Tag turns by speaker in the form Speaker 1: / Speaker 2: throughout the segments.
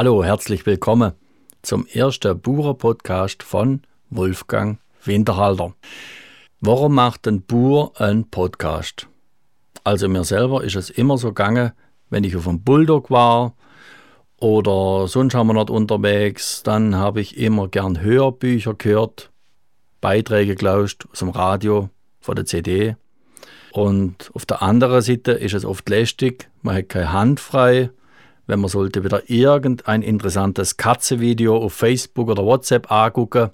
Speaker 1: Hallo, herzlich willkommen zum ersten Bauer-Podcast von Wolfgang Winterhalter. Warum macht ein Bauer einen Podcast? Also mir selber ist es immer so gegangen, wenn ich auf dem Bulldog war oder sonst haben wir nicht unterwegs, dann habe ich immer gern Hörbücher gehört, Beiträge gelauscht aus dem Radio, von der CD. Und auf der anderen Seite ist es oft lästig, man hat keine Hand frei, wenn man sollte wieder irgendein interessantes Katzenvideo auf Facebook oder WhatsApp angucken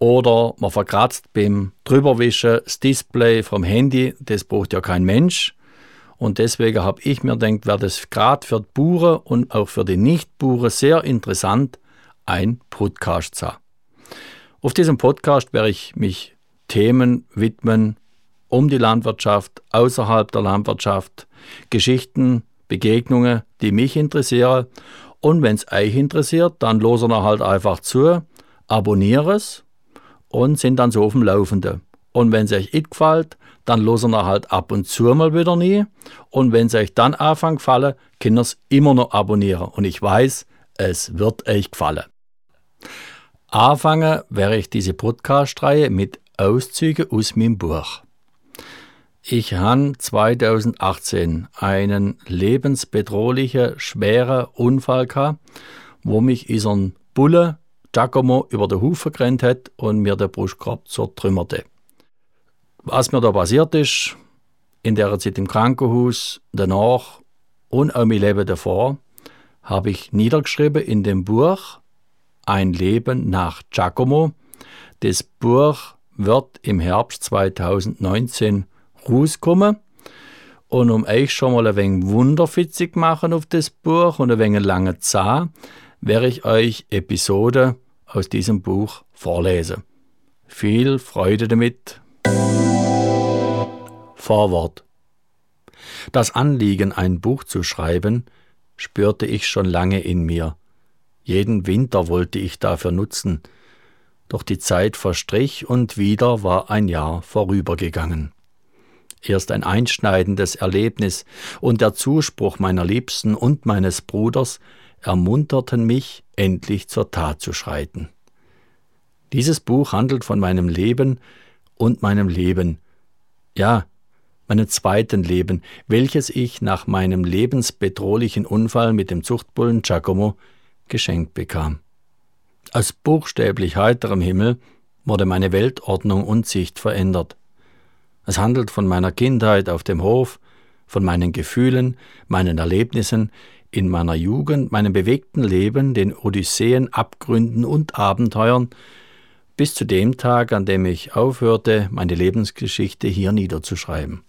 Speaker 1: oder man verkratzt beim Drüberwischen das Display vom Handy, das braucht ja kein Mensch. Und deswegen habe ich mir gedacht, wäre das gerade für die Bauern und auch für die Nicht-Bauern sehr interessant, ein Podcast zu haben. Auf diesem Podcast werde ich mich Themen widmen um die Landwirtschaft, außerhalb der Landwirtschaft, Geschichten, Begegnungen, die mich interessieren. Und wenn es euch interessiert, dann losen wir halt einfach zu, abonniere es und sind dann so auf dem Laufenden. Und wenn es euch nicht gefällt, dann losen wir halt ab und zu mal wieder nie. Und wenn es euch dann anfängt gefallen, könnt ihr es immer noch abonnieren. Und ich weiß, es wird euch gefallen. Anfangen werde ich diese Podcast-Reihe mit Auszügen aus meinem Buch. Ich habe 2018 einen lebensbedrohlichen, schweren Unfall gehabt, wo mich unseren Bulle Giacomo über den Hufen gerannt hat und mir der Brustkorb zertrümmerte. Was mir da passiert ist, in der Zeit im Krankenhaus, danach und auch mein Leben davor, habe ich niedergeschrieben in dem Buch Ein Leben nach Giacomo. Das Buch wird im Herbst 2019 rauskommen. Und um euch schon mal ein wenig wunderfitzig machen auf das Buch und ein wenig lange Zahl, werde ich euch Episoden aus diesem Buch vorlesen. Viel Freude damit. Vorwort. Das Anliegen, ein Buch zu schreiben, spürte ich schon lange in mir. Jeden Winter wollte ich dafür nutzen, doch die Zeit verstrich und wieder war ein Jahr vorübergegangen. Erst ein einschneidendes Erlebnis und der Zuspruch meiner Liebsten und meines Bruders ermunterten mich, endlich zur Tat zu schreiten. Dieses Buch handelt von meinem Leben und meinem Leben, ja, meinem zweiten Leben, welches ich nach meinem lebensbedrohlichen Unfall mit dem Zuchtbullen Giacomo geschenkt bekam. Aus buchstäblich heiterem Himmel wurde meine Weltordnung und Sicht verändert. Es handelt von meiner Kindheit auf dem Hof, von meinen Gefühlen, meinen Erlebnissen in meiner Jugend, meinem bewegten Leben, den Odysseen, Abgründen und Abenteuern, bis zu dem Tag, an dem ich aufhörte, meine Lebensgeschichte hier niederzuschreiben.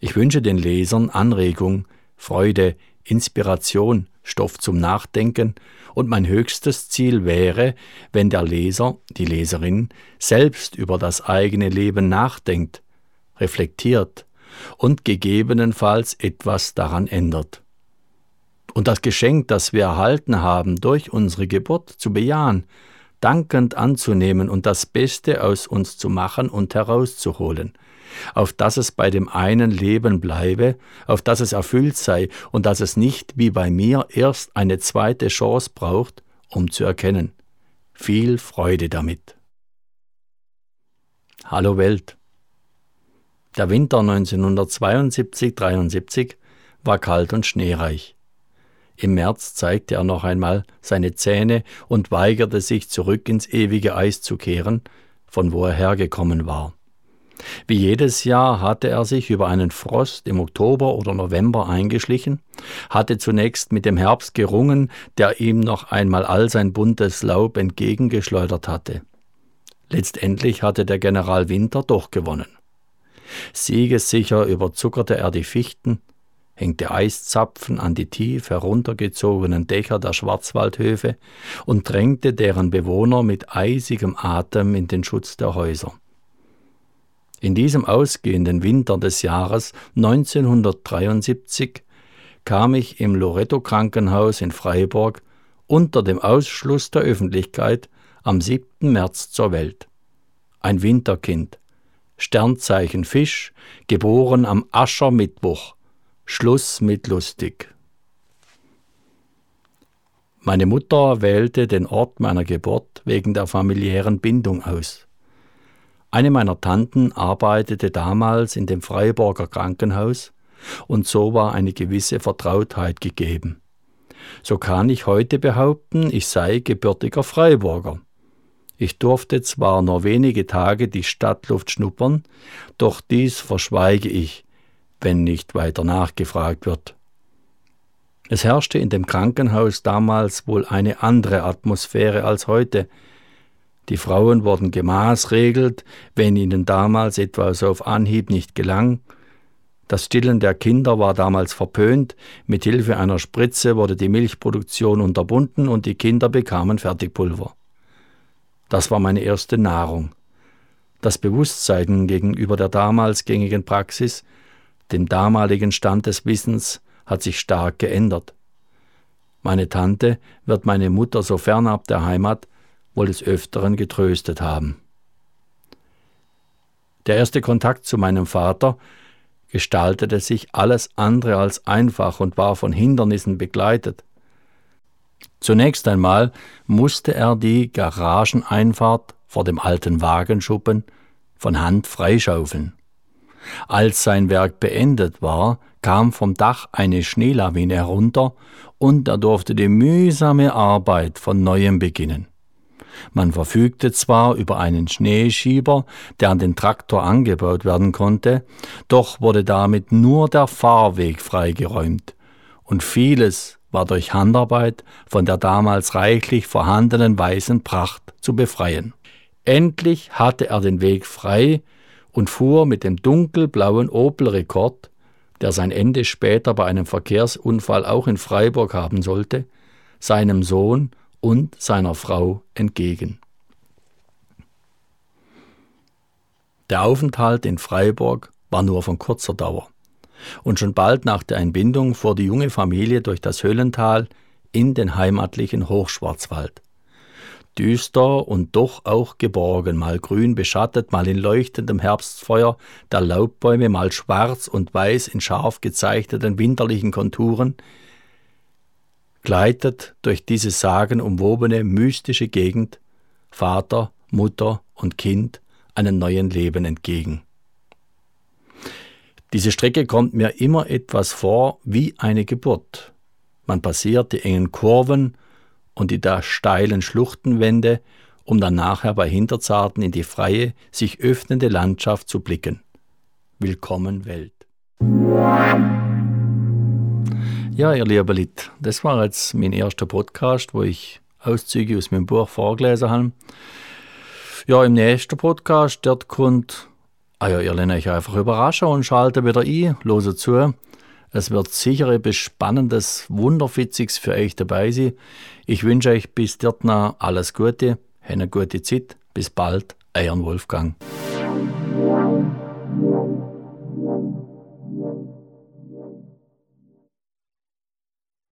Speaker 1: Ich wünsche den Lesern Anregung, Freude, Inspiration, Stoff zum Nachdenken, und mein höchstes Ziel wäre, wenn der Leser, die Leserin, selbst über das eigene Leben nachdenkt, reflektiert und gegebenenfalls etwas daran ändert. Und das Geschenk, das wir erhalten haben, durch unsere Geburt zu bejahen, dankend anzunehmen und das Beste aus uns zu machen und herauszuholen, auf dass es bei dem einen Leben bleibe, auf dass es erfüllt sei und dass es nicht wie bei mir erst eine zweite Chance braucht, um zu erkennen. Viel Freude damit. Hallo Welt. Der Winter 1972-73 war kalt und schneereich. Im März zeigte er noch einmal seine Zähne und weigerte sich zurück ins ewige Eis zu kehren, von wo er hergekommen war. Wie jedes Jahr hatte er sich über einen Frost im Oktober oder November eingeschlichen, hatte zunächst mit dem Herbst gerungen, der ihm noch einmal all sein buntes Laub entgegengeschleudert hatte. Letztendlich hatte der General Winter doch gewonnen. Siegessicher überzuckerte er die Fichten, hängte Eiszapfen an die tief heruntergezogenen Dächer der Schwarzwaldhöfe und drängte deren Bewohner mit eisigem Atem in den Schutz der Häuser. In diesem ausgehenden Winter des Jahres 1973 kam ich im Loretto Krankenhaus in Freiburg unter dem Ausschluss der Öffentlichkeit am 7. März zur Welt. Ein Winterkind, Sternzeichen Fisch, geboren am Aschermittwoch, Schluss mit lustig. Meine Mutter wählte den Ort meiner Geburt wegen der familiären Bindung aus. Eine meiner Tanten arbeitete damals in dem Freiburger Krankenhaus und so war eine gewisse Vertrautheit gegeben. So kann ich heute behaupten, ich sei gebürtiger Freiburger. Ich durfte zwar nur wenige Tage die Stadtluft schnuppern, doch dies verschweige ich, wenn nicht weiter nachgefragt wird. Es herrschte in dem Krankenhaus damals wohl eine andere Atmosphäre als heute. Die Frauen wurden gemaßregelt, wenn ihnen damals etwas auf Anhieb nicht gelang, das Stillen der Kinder war damals verpönt, mit Hilfe einer Spritze wurde die Milchproduktion unterbunden und die Kinder bekamen Fertigpulver. Das war meine erste Nahrung. Das Bewusstsein gegenüber der damals gängigen Praxis, dem damaligen Stand des Wissens, hat sich stark geändert. Meine Tante wird meine Mutter so fernab der Heimat wohl des Öfteren getröstet haben. Der erste Kontakt zu meinem Vater gestaltete sich alles andere als einfach und war von Hindernissen begleitet. Zunächst einmal musste er die Garageneinfahrt vor dem alten Wagenschuppen von Hand freischaufeln. Als sein Werk beendet war, kam vom Dach eine Schneelawine herunter und er durfte die mühsame Arbeit von neuem beginnen. Man verfügte zwar über einen Schneeschieber, der an den Traktor angebaut werden konnte, doch wurde damit nur der Fahrweg freigeräumt, und vieles war durch Handarbeit von der damals reichlich vorhandenen weißen Pracht zu befreien. Endlich hatte er den Weg frei und fuhr mit dem dunkelblauen Opel Rekord, der sein Ende später bei einem Verkehrsunfall auch in Freiburg haben sollte, seinem Sohn und seiner Frau entgegen. Der Aufenthalt in Freiburg war nur von kurzer Dauer. Und schon bald nach der Entbindung fuhr die junge Familie durch das Höllental in den heimatlichen Hochschwarzwald. Düster und doch auch geborgen, mal grün beschattet, mal in leuchtendem Herbstfeuer der Laubbäume, mal schwarz und weiß in scharf gezeichneten winterlichen Konturen, gleitet durch diese sagenumwobene mystische Gegend Vater, Mutter und Kind einem neuen Leben entgegen. Diese Strecke kommt mir immer etwas vor wie eine Geburt. Man passiert die engen Kurven und die da steilen Schluchtenwände, um dann nachher bei Hinterzarten in die freie, sich öffnende Landschaft zu blicken. Willkommen Welt. Ja, ihr lieben Leute, das war jetzt mein erster Podcast, wo ich Auszüge aus meinem Buch vorgelesen habe. Ja, im nächsten Podcast, dort kommt, ah ja, ihr lernt euch einfach überraschen und schaltet wieder ein, lose zu. Es wird sicher etwas Spannendes, Wunderfitziges für euch dabei sein. Ich wünsche euch bis dort noch alles Gute, eine gute Zeit, bis bald, euer Wolfgang.